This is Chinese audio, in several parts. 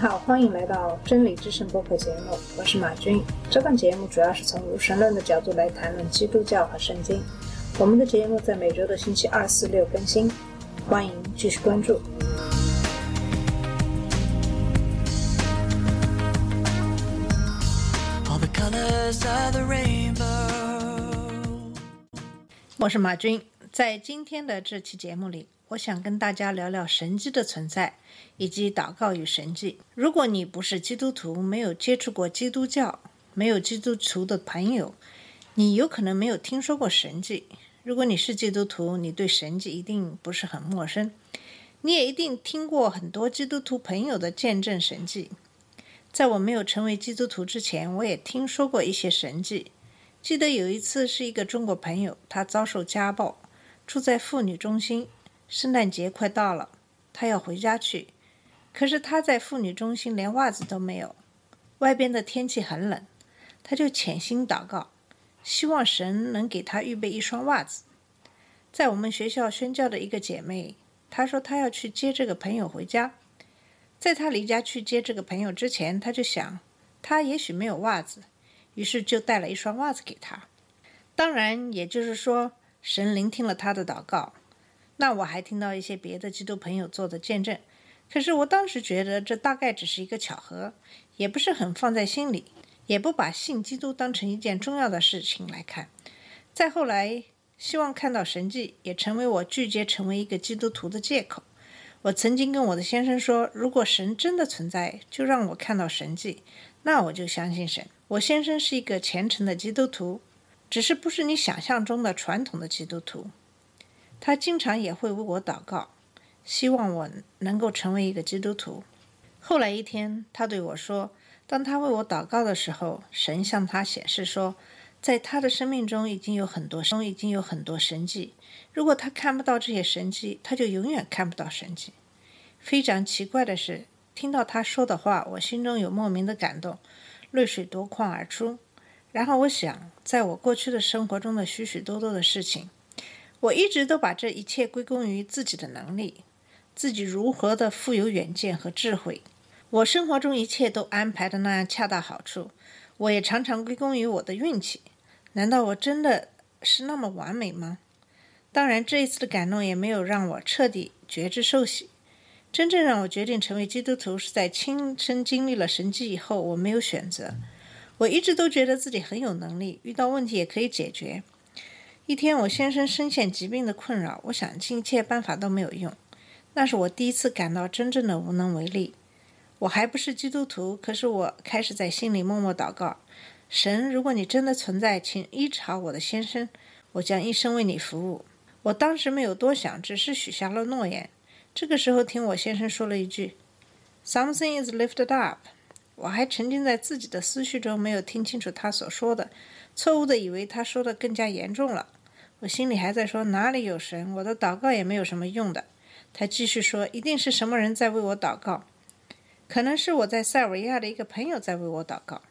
好，欢迎来到真理之声播客节目，我是马军。这档节目主要是从无神论的角度来谈论基督教和圣经。我们的节目在每周的星期二、四、六更新，欢迎继续关注。我是马军，在今天的这期节目里。我想跟大家聊聊神迹的存在，以及祷告与神迹。如果你不是基督徒，没有接触过基督教，没有基督徒的朋友，你有可能没有听说过神迹。如果你是基督徒，你对神迹一定不是很陌生，你也一定听过很多基督徒朋友的见证神迹。在我没有成为基督徒之前，我也听说过一些神迹。记得有一次是一个中国朋友，他遭受家暴，住在妇女中心。圣诞节快到了，他要回家去，可是他在妇女中心连袜子都没有。外边的天气很冷，他就潜心祷告，希望神能给他预备一双袜子。在我们学校宣教的一个姐妹，她说她要去接这个朋友回家。在她离家去接这个朋友之前，她就想他也许没有袜子，于是就带了一双袜子给他。当然，也就是说，神聆听了他的祷告。那我还听到一些别的基督朋友做的见证，可是我当时觉得这大概只是一个巧合，也不是很放在心里，也不把信基督当成一件重要的事情来看。再后来，希望看到神迹，也成为我拒绝成为一个基督徒的借口。我曾经跟我的先生说，如果神真的存在，就让我看到神迹，那我就相信神。我先生是一个虔诚的基督徒，只是不是你想象中的传统的基督徒。他经常也会为我祷告，希望我能够成为一个基督徒。后来一天，他对我说：“当他为我祷告的时候，神向他显示说，在他的生命中已经有很多中已经有很多神迹。如果他看不到这些神迹，他就永远看不到神迹。”非常奇怪的是，听到他说的话，我心中有莫名的感动，泪水夺眶而出。然后我想，在我过去的生活中的许许多多的事情。我一直都把这一切归功于自己的能力，自己如何的富有远见和智慧。我生活中一切都安排的那样恰到好处。我也常常归功于我的运气。难道我真的是那么完美吗？当然，这一次的感动也没有让我彻底觉知受洗。真正让我决定成为基督徒，是在亲身经历了神迹以后。我没有选择。我一直都觉得自己很有能力，遇到问题也可以解决。一天，我先生深陷疾病的困扰，我想尽一切办法都没有用。那是我第一次感到真正的无能为力。我还不是基督徒，可是我开始在心里默默祷告：神，如果你真的存在，请医治好我的先生，我将一生为你服务。我当时没有多想，只是许下了诺言。这个时候，听我先生说了一句：“Something is lifted up。”我还沉浸在自己的思绪中，没有听清楚他所说的，错误的以为他说的更加严重了。我心里还在说哪里有神，我的祷告也没有什么用的。他继续说，一定是什么人在为我祷告，可能是我在塞尔维亚的一个朋友在为我祷告。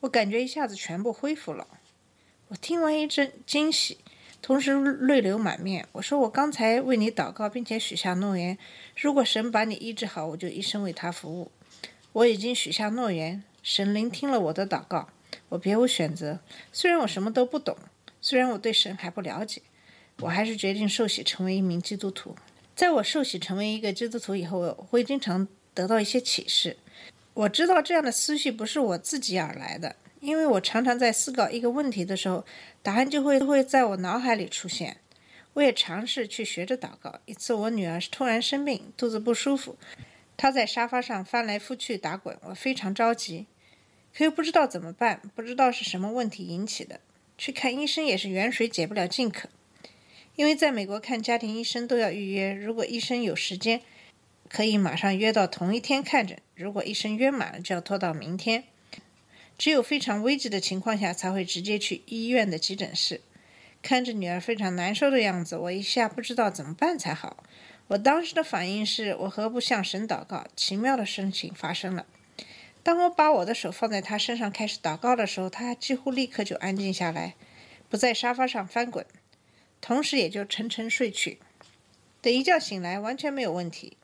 我感觉一下子全部恢复了。我听完一阵惊喜，同时泪流满面。我说我刚才为你祷告，并且许下诺言，如果神把你医治好，我就一生为他服务。我已经许下诺言，神聆听了我的祷告，我别无选择。虽然我什么都不懂。虽然我对神还不了解，我还是决定受洗成为一名基督徒。在我受洗成为一个基督徒以后，我会经常得到一些启示。我知道这样的思绪不是我自己而来的，因为我常常在思考一个问题的时候，答案就会会在我脑海里出现。我也尝试去学着祷告。一次，我女儿突然生病，肚子不舒服，她在沙发上翻来覆去打滚，我非常着急，可又不知道怎么办，不知道是什么问题引起的。去看医生也是远水解不了近渴，因为在美国看家庭医生都要预约。如果医生有时间，可以马上约到同一天看诊；如果医生约满了，就要拖到明天。只有非常危急的情况下，才会直接去医院的急诊室。看着女儿非常难受的样子，我一下不知道怎么办才好。我当时的反应是我何不向神祷告？奇妙的事情发生了。当我把我的手放在他身上开始祷告的时候，他几乎立刻就安静下来，不在沙发上翻滚，同时也就沉沉睡去。等一觉醒来，完全没有问题。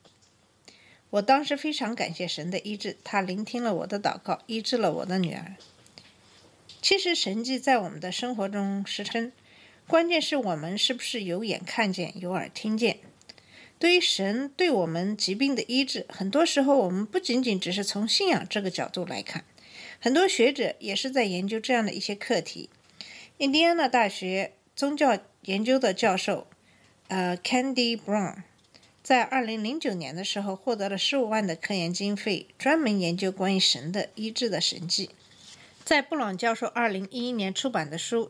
我当时非常感谢神的医治，他聆听了我的祷告，医治了我的女儿。其实神迹在我们的生活中时称，关键是我们是不是有眼看见，有耳听见。对于神对我们疾病的医治，很多时候我们不仅仅只是从信仰这个角度来看，很多学者也是在研究这样的一些课题。印第安纳大学宗教研究的教授，呃，Candy Brown，在二零零九年的时候获得了十五万的科研经费，专门研究关于神的医治的神迹。在布朗教授二零一一年出版的书《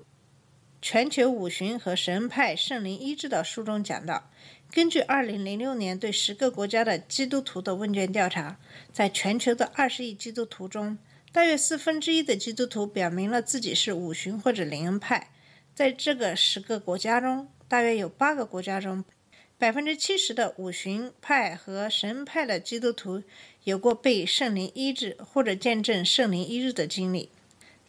全球五旬和神派圣灵医治》的书中讲到。根据2006年对十个国家的基督徒的问卷调查，在全球的20亿基督徒中，大约四分之一的基督徒表明了自己是五旬或者灵恩派。在这个十个国家中，大约有八个国家中，百分之七十的五旬派和神派的基督徒有过被圣灵医治或者见证圣灵医治的经历。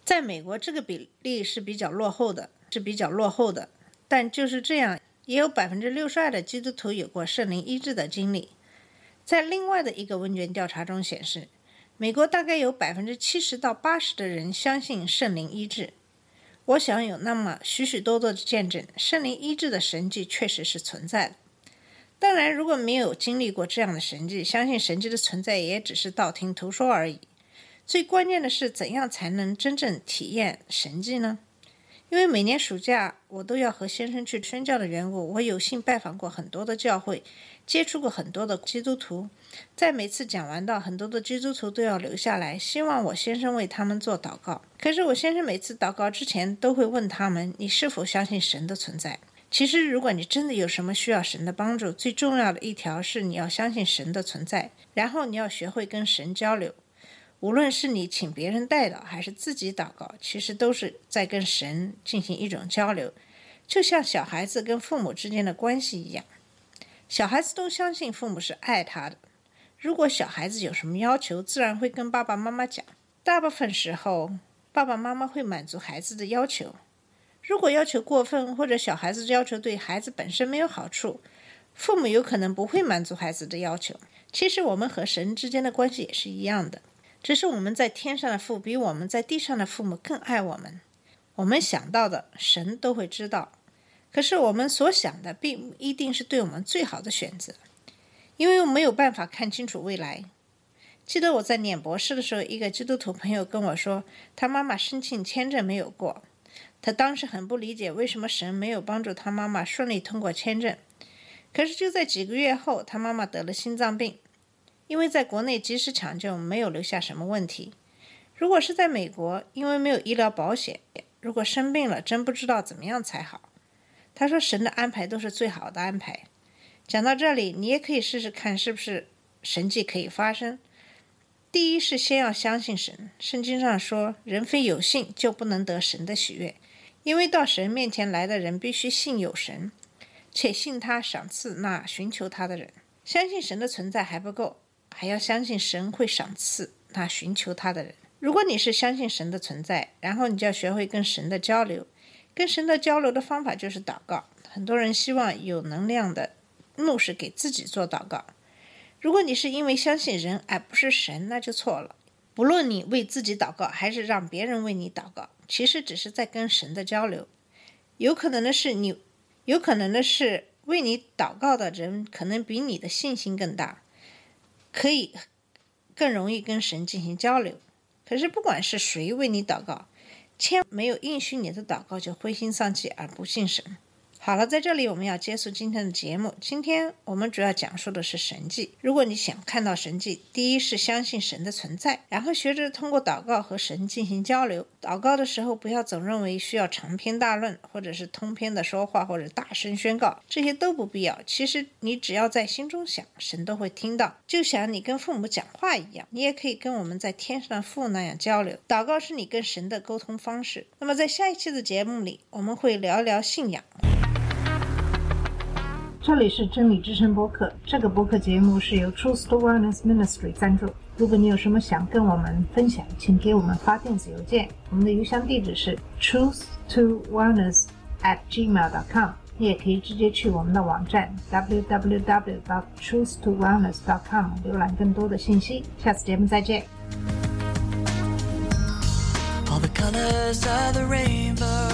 在美国，这个比例是比较落后的，是比较落后的。但就是这样。也有百分之六十二的基督徒有过圣灵医治的经历。在另外的一个问卷调查中显示，美国大概有百分之七十到八十的人相信圣灵医治。我想有那么许许多多的见证，圣灵医治的神迹确实是存在的。当然，如果没有经历过这样的神迹，相信神迹的存在也只是道听途说而已。最关键的是，怎样才能真正体验神迹呢？因为每年暑假我都要和先生去宣教的缘故，我有幸拜访过很多的教会，接触过很多的基督徒。在每次讲完到，很多的基督徒都要留下来，希望我先生为他们做祷告。可是我先生每次祷告之前都会问他们：“你是否相信神的存在？”其实，如果你真的有什么需要神的帮助，最重要的一条是你要相信神的存在，然后你要学会跟神交流。无论是你请别人代祷，还是自己祷告，其实都是在跟神进行一种交流，就像小孩子跟父母之间的关系一样。小孩子都相信父母是爱他的。如果小孩子有什么要求，自然会跟爸爸妈妈讲。大部分时候，爸爸妈妈会满足孩子的要求。如果要求过分，或者小孩子要求对孩子本身没有好处，父母有可能不会满足孩子的要求。其实我们和神之间的关系也是一样的。只是我们在天上的父比我们在地上的父母更爱我们，我们想到的神都会知道。可是我们所想的并不一定是对我们最好的选择，因为我没有办法看清楚未来。记得我在念博士的时候，一个基督徒朋友跟我说，他妈妈申请签证没有过，他当时很不理解为什么神没有帮助他妈妈顺利通过签证。可是就在几个月后，他妈妈得了心脏病。因为在国内及时抢救没有留下什么问题，如果是在美国，因为没有医疗保险，如果生病了，真不知道怎么样才好。他说神的安排都是最好的安排。讲到这里，你也可以试试看是不是神迹可以发生。第一是先要相信神，圣经上说人非有信就不能得神的喜悦，因为到神面前来的人必须信有神，且信他赏赐那寻求他的人。相信神的存在还不够。还要相信神会赏赐那寻求他的人。如果你是相信神的存在，然后你就要学会跟神的交流。跟神的交流的方法就是祷告。很多人希望有能量的牧师给自己做祷告。如果你是因为相信人而不是神，那就错了。不论你为自己祷告，还是让别人为你祷告，其实只是在跟神的交流。有可能的是你，有可能的是为你祷告的人可能比你的信心更大。可以更容易跟神进行交流，可是不管是谁为你祷告，千没有应许你的祷告就灰心丧气而不信神。好了，在这里我们要结束今天的节目。今天我们主要讲述的是神迹。如果你想看到神迹，第一是相信神的存在，然后学着通过祷告和神进行交流。祷告的时候，不要总认为需要长篇大论，或者是通篇的说话，或者大声宣告，这些都不必要。其实你只要在心中想，神都会听到，就像你跟父母讲话一样。你也可以跟我们在天上的父那样交流。祷告是你跟神的沟通方式。那么在下一期的节目里，我们会聊聊信仰。这里是真理之声播客，这个播客节目是由 Truth to Wellness Ministry 赞助。如果你有什么想跟我们分享，请给我们发电子邮件，我们的邮箱地址是 truth to wellness at gmail dot com。你也可以直接去我们的网站 www.truth-to-wellness.com 浏览更多的信息。下次节目再见。All the colors of the rainbow